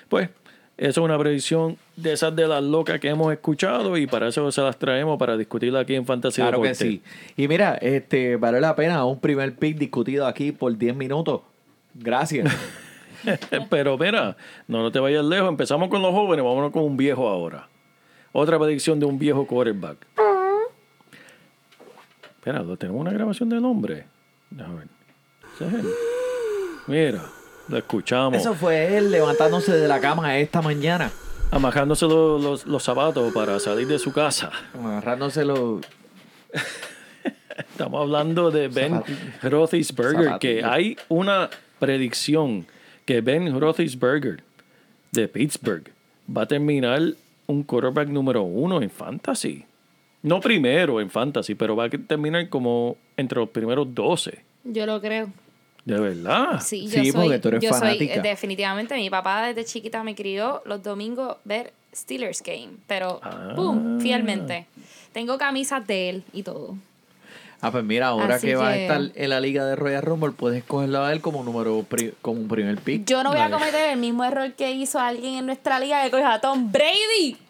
pues eso es una predicción de esas de las locas que hemos escuchado y para eso se las traemos para discutirla aquí en Fantasy Claro que Deporte. sí. Y mira, este vale la pena un primer pick discutido aquí por 10 minutos. Gracias. Pero mira, no, no te vayas lejos. Empezamos con los jóvenes, vámonos con un viejo ahora. Otra predicción de un viejo quarterback. Espera, ¿lo- ¿tenemos una grabación del hombre? Déjame ver. Mira, lo escuchamos. Eso fue él levantándose de la cama esta mañana, Amajándose los, los- los zapatos para salir de su casa. agarrándose los... Estamos hablando de Ben. Roethlisberger, que hay una predicción que Ben Roethlisberger de Pittsburgh va a terminar un quarterback número uno en fantasy. No primero en fantasy, pero va a terminar como entre los primeros 12. Yo lo creo. De verdad. Sí, yo Sí, soy, porque tú eres yo soy, fanática. eh, definitivamente, mi papá desde chiquita me crió los domingos ver Steelers Game, pero, Ah. ¡pum!, fielmente. Tengo camisas de él y todo. Ah, pues mira, ahora Así que, va a estar en la liga de Royal Rumble, puedes cogerlo a él como número pri- como un primer pick. Yo no voy a cometer el mismo error que hizo alguien en nuestra liga que cogió a Tom Brady.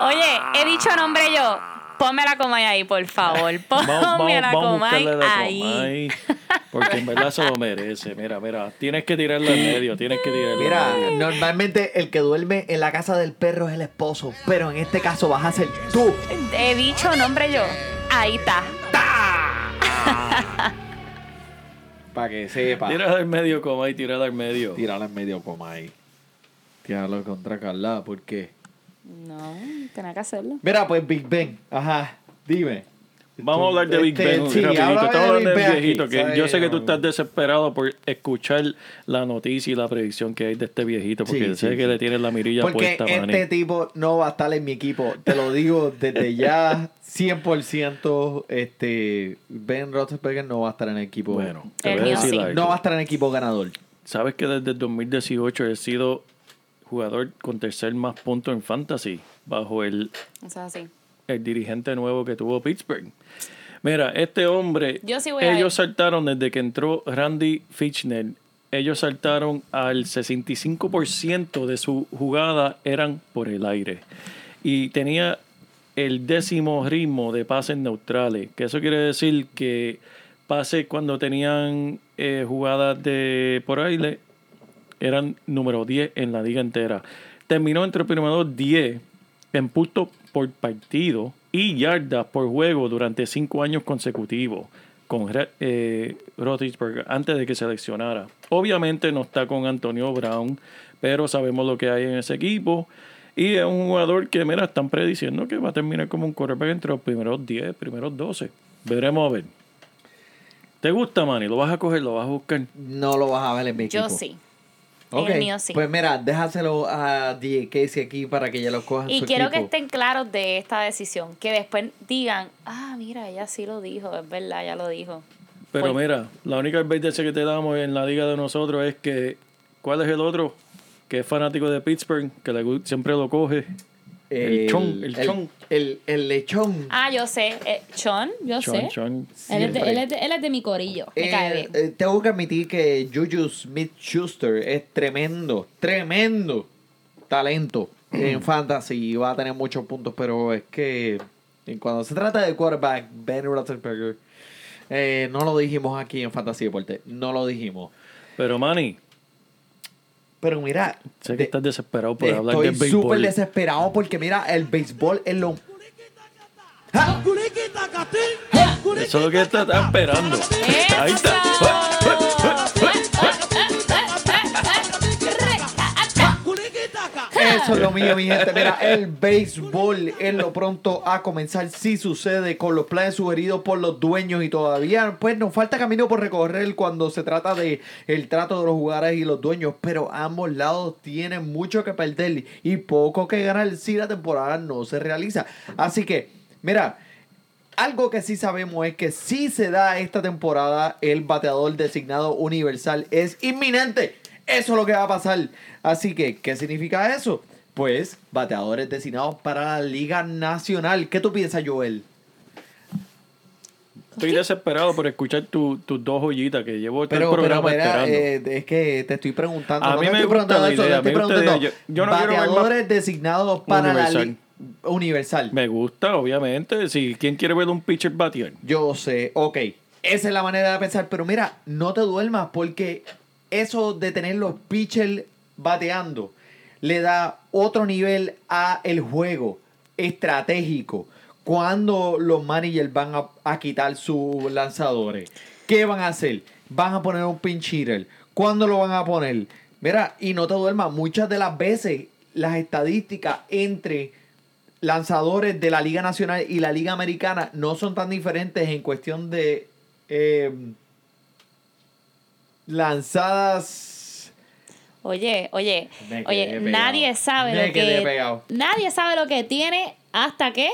Oye, he dicho nombre yo. Ponme la coma ahí, por favor. Ponme Vamos, vamos, la vamos a coma buscarle la ahí. Comay, Porque en verdad se lo merece. Mira, mira, tienes que tirarla en medio, tienes que tirarla en Mira, medio. normalmente el que duerme en la casa del perro es el esposo, pero en este caso vas a ser tú. He dicho nombre yo. Ahí está. Para que sepa. Tírala en medio, Comay, tírala en medio. Tírala en medio coma ahí. Tíralo contra Carla, ¿por qué? No, tenía que hacerlo. Mira, pues Big Ben. Ajá, dime. Vamos a hablar de Big Este, Ben. sí, rapidito. Estamos de Big viejito. Que ¿sabes? yo sé que tú estás desesperado por escuchar la noticia y la predicción que hay de este viejito. Porque Sí, sé sí, que sí. le tienes la mirilla Porque puesta, este tipo no va a estar en mi equipo. Te lo digo desde ya, 100%. Este, Ben Roethlisberger no va a estar en el equipo. Bueno, te El voy a decir no va a estar en el equipo ganador. ¿Sabes que desde el 2018 he sido jugador con tercer más puntos en fantasy bajo el así. el dirigente nuevo que tuvo Pittsburgh. Mira, este hombre, Yo sí voy a ellos saltaron desde que entró Randy Fitchner, ellos saltaron al 65% de su jugada eran por el aire. Y tenía el décimo ritmo de pases neutrales, que eso quiere decir que pases cuando tenían eh, jugadas de por aire eran número 10 en la liga entera. Terminó entre los primeros 10 en puntos por partido y yardas por juego durante cinco años consecutivos con eh, Roethlisberger antes de que seleccionara. Obviamente no está con Antonio Brown, pero sabemos lo que hay en ese equipo. Y es un jugador que, mira, están prediciendo que va a terminar como un quarterback entre los primeros 10, primeros 12. Veremos a ver. ¿Te gusta, Manny? ¿Lo vas a coger? ¿Lo vas a buscar? No lo vas a ver en mi Yo equipo. sí. Ok, El mío sí. Pues mira, déjaselo a DJ Casey aquí para que ella lo coja Y su quiero que estén claros de esta decisión. Que después digan, ah, mira, ella sí lo dijo, es verdad, ya lo dijo. Pero Pues- mira, la única advertencia que te damos en la liga de nosotros es que, ¿cuál es el otro? Que es fanático de Pittsburgh, que le siempre lo coge. El chon, el chon. El, el lechón. Ah, yo sé. Eh, Chon, yo Chon, sé. chon. Él es, de, él, es de, él es de mi corillo. Me Eh, cae bien. eh, tengo que admitir que Juju Smith Schuster es tremendo, tremendo talento en fantasy y va a tener muchos puntos, pero es que cuando se trata de quarterback, Ben Roethlisberger, eh, no lo dijimos aquí en Fantasy Deporte, no lo dijimos. Pero Manny, Pero mira, sé que de- estás desesperado por hablar estoy del súper béisbol. desesperado porque mira, el béisbol es lo... Eso es lo que estás estás esperando. Ahí está. Eso es lo mío, mi gente. Mira, el béisbol es lo pronto a comenzar. Si sucede con los planes sugeridos por los dueños y todavía, pues nos falta camino por recorrer cuando se trata de el trato de los jugadores y los dueños. Pero ambos lados tienen mucho que perder y poco que ganar si la temporada no se realiza. Así que, mira. Algo que sí sabemos es que si se da esta temporada, el bateador designado universal es inminente. Eso es lo que va a pasar. Así que, ¿qué significa eso? Pues bateadores designados para la Liga Nacional. ¿Qué tú piensas, Joel? Estoy desesperado por escuchar tu- tus dos joyitas que llevo todo Pero, el pero programa mira, esperando. eh, es que te estoy preguntando. A no mí te me estoy preguntando la eso, te idea, estoy gusta la preguntando. idea. Yo- yo no más- bateadores designados para la Universal. Liga Universal. Me gusta, obviamente. Si ¿Quién quiere ver un pitcher batear? Yo sé, ok. Esa es la manera de pensar. Pero mira, no te duermas porque eso de tener los pitchers bateando le da otro nivel a el juego estratégico. Cuando los managers van a, a quitar sus lanzadores, ¿qué van a hacer? Van a poner un pinch hitter. ¿Cuándo lo van a poner? Mira, y no te duermas, muchas de las veces las estadísticas entre lanzadores de la Liga Nacional y la Liga Americana no son tan diferentes en cuestión de eh, lanzadas. Oye, oye, Me oye, pegado. nadie sabe Me lo que pegado. nadie sabe lo que tiene hasta que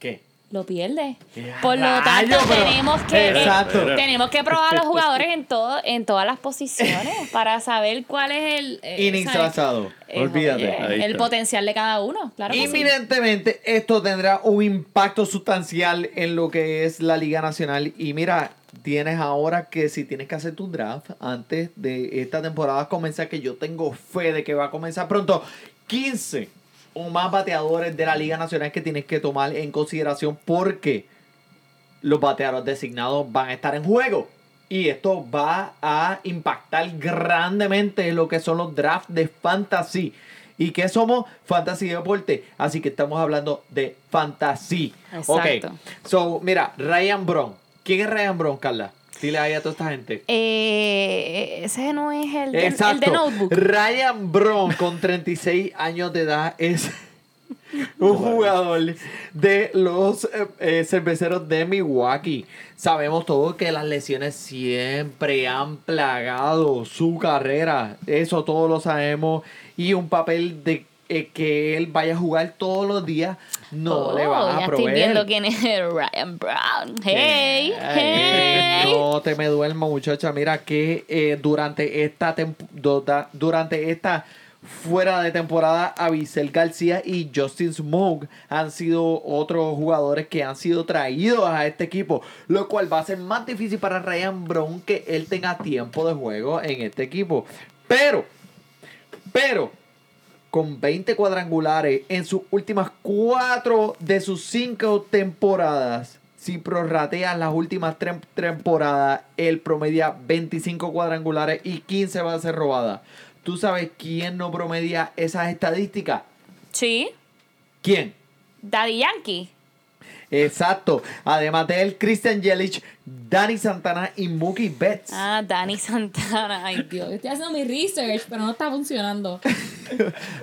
¿Qué? lo pierde. ¡Qué Por lo tanto, pero- tenemos que Exacto. tenemos que probar a los jugadores en todo en todas las posiciones para saber cuál es el eh. Eh, Olvídate. eh, el potencial de cada uno, claro sí. Inminentemente esto tendrá un impacto sustancial en lo que es la Liga Nacional. Y mira, tienes ahora que si tienes que hacer tu draft antes de esta temporada comenzar, que yo tengo fe de que va a comenzar pronto, 15 o más bateadores de la Liga Nacional que tienes que tomar en consideración porque los bateadores designados van a estar en juego. Y esto va a impactar grandemente lo que son los drafts de fantasy. ¿Y qué somos? Fantasy Deporte. Así que estamos hablando de fantasy. Exacto. Ok. So, mira, Ryan Brown. ¿Quién es Ryan Brown, Carla? Dile ahí a toda esta gente. Eh, ese no es el de, el Exacto. de Notebook. Ryan Brown, con 36 años de edad, es un jugador de los eh, eh, cerveceros de Milwaukee. Sabemos todos que las lesiones siempre han plagado su carrera. Eso todos lo sabemos. Y un papel de eh, que él vaya a jugar todos los días no Oh, le va a ya proveer. estoy viendo quién es Ryan Brown. Hey, hey. No te me duermas, muchacha. Mira que eh, durante esta durante esta fuera de temporada, Avisel García y Justin Smoke han sido otros jugadores que han sido traídos a este equipo, lo cual va a ser más difícil para Ryan Brown que él tenga tiempo de juego en este equipo. Pero, pero, con 20 cuadrangulares en sus últimas 4 de sus 5 temporadas. Si prorrateas las últimas 3 temporadas, él promedia 25 cuadrangulares y 15 bases robadas. ¿Tú sabes quién no promedia esas estadísticas? Sí. ¿Quién? Daddy Yankee. Exacto. Además de él, Christian Yelich, Danny Santana y Mookie Betts. Ah, Danny Santana. Ay, Dios. Estoy haciendo mi research, pero no está funcionando.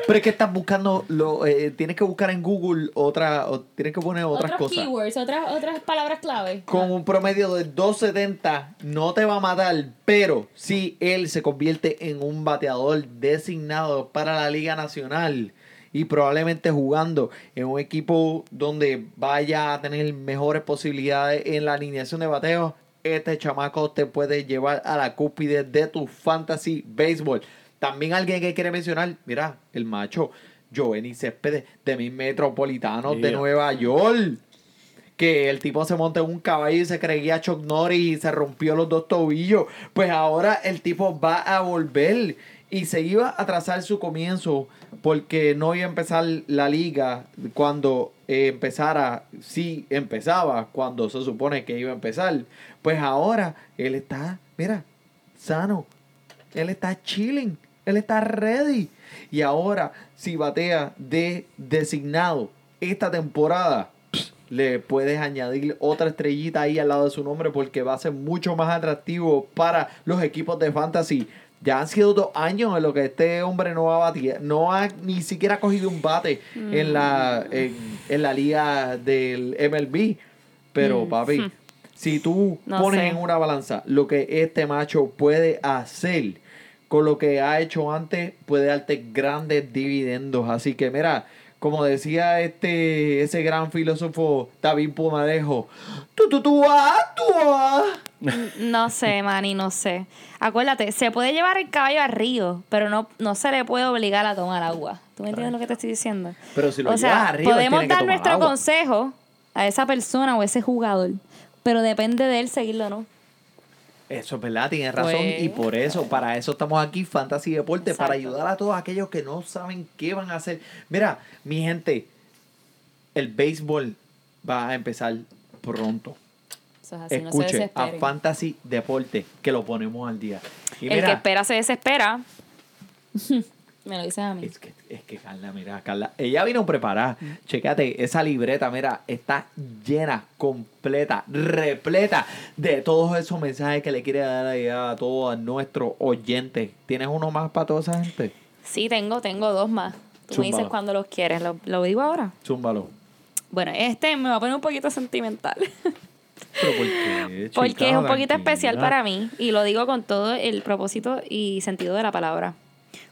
Pero es que estás buscando, lo, eh, tienes que buscar en Google otra, o tienes que poner otras Otros cosas. keywords, otras, otras palabras clave. Con un promedio de 270 no te va a matar, pero si él se convierte en un bateador designado para la Liga Nacional y probablemente jugando en un equipo donde vaya a tener mejores posibilidades en la alineación de bateo, este chamaco te puede llevar a la cúspide de tu fantasy baseball. También alguien que quiere mencionar, mira, el macho Giovanni Céspedes de mis metropolitanos de. Nueva York que el tipo se monta en un caballo y se creía Chuck Norris y se rompió los dos tobillos. Pues ahora el tipo va a volver y se iba a trazar su comienzo porque no iba a empezar la liga cuando eh, empezara, sí empezaba cuando se supone que iba a empezar. Pues ahora él está, mira, sano, él está chilling, él está ready. Y ahora, si batea de designado esta temporada, le puedes añadir otra estrellita ahí al lado de su nombre porque va a ser mucho más atractivo para los equipos de fantasy. Ya han sido dos años en lo que este hombre no ha batido, no ha ni siquiera cogido un bate en la en, en la liga del MLB. Pero papi, si tú No pones sé. en una balanza lo que este macho puede hacer con lo que ha hecho antes, puede darte grandes dividendos. Así que mira, como decía este ese gran filósofo David Pumarejo, tú tú tú ah, tú ah". No sé, Manny, no sé. Acuérdate, se puede llevar el caballo al río, pero no, no se le puede obligar a tomar agua. ¿Tú me entiendes lo que te estoy diciendo? Pero si lo o llevas sea, él podemos dar nuestro agua. consejo a esa persona o ese jugador, pero depende de él seguirlo o no. Eso es verdad, tienes razón. Pues- y por eso, para eso estamos aquí, Fantasy Deporte, para ayudar a todos aquellos que no saben qué van a hacer. Mira, mi gente, el béisbol va a empezar pronto. Eso es así, no se Escuche a. Fantasy Deporte, que lo ponemos al día. Y el mira, que espera se desespera. Me lo dices a mí. Es que, es que Carla, mira, Carla, ella vino preparada. Chécate, esa libreta, mira, está llena, completa, repleta de todos esos mensajes que le quiere dar a todos nuestros oyentes. ¿Tienes uno más para toda esa gente? Sí, tengo, tengo dos más. Tú me dices cuando los quieres. ¿Lo, lo digo ahora? Zúmbalo. Bueno, este me va a poner un poquito sentimental. ¿Pero por qué, Porque es un poquito Tranquila. especial para mí y lo digo con todo el propósito y sentido de la palabra.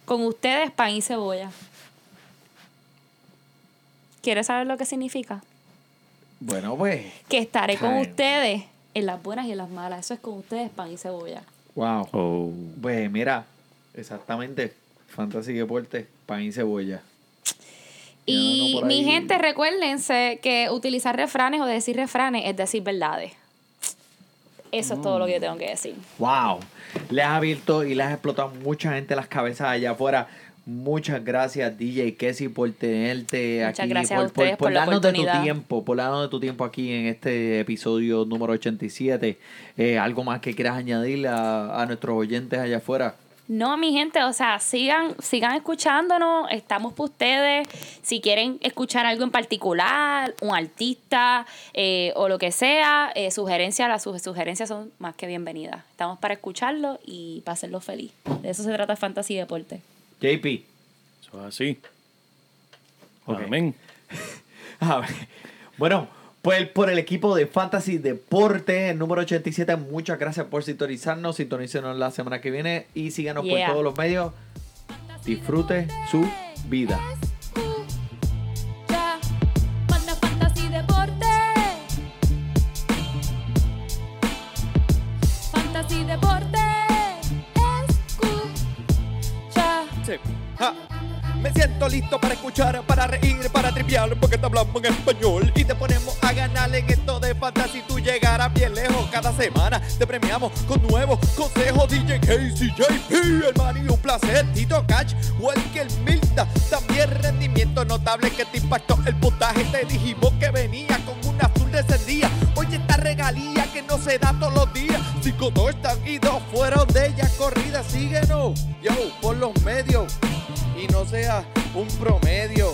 Con ustedes, pan y cebolla. ¿Quieres saber lo que significa? Bueno, pues, Que estaré con Ay. ustedes en las buenas y en las malas. Eso es con ustedes, pan y cebolla. wow. Oh. Pues mira, exactamente, Fantasy Deporte, pan y cebolla. Y no, mi gente, recuérdense que utilizar refranes o decir refranes es decir verdades. Eso es todo lo que yo tengo que decir. Wow. Le has abierto y le has explotado mucha gente las cabezas allá afuera. Muchas gracias, DJ Kessie, por tenerte Muchas aquí. gracias a por, por darnos de tu tiempo, por darnos de tu tiempo aquí en este episodio número 87. Eh, ¿Algo más que quieras añadir a, a nuestros oyentes allá afuera? No, mi gente, o sea, sigan, sigan escuchándonos, estamos para ustedes. Si quieren escuchar algo en particular, un artista eh, o lo que sea, eh, sugerencias, las su- sugerencias son más que bienvenidas. Estamos para escucharlo y para hacerlo feliz. De eso se trata Fantasy Deporte. JP. Eso es así. Ok. Amén. A ver, Bueno, pues por el equipo de Fantasy Deporte, el número 87, muchas gracias por sintonizarnos. Sintonícenos la semana que viene y síganos Yeah. por todos los medios. Disfrute su vida. Ya, manda fantasy deporte. Fantasy deporte. Escucha. Ja. siento listo para escuchar, para reír, para triviar, porque te hablamos en español y te ponemos a ganar en esto de fantasía. Tú llegarás bien lejos cada semana. Te premiamos con nuevos consejos. DJ Casey, JP, hermano, y un placer. Tito Catch, Walker Milta. También rendimiento notable que te impactó el puntaje. Te dijimos que venía con un azul descendía. Oye, esta regalía que no se da todos los días. Cinco no están y dos fueron de ella corrida. Síguenos, yo, por los medios. Y no sea un promedio.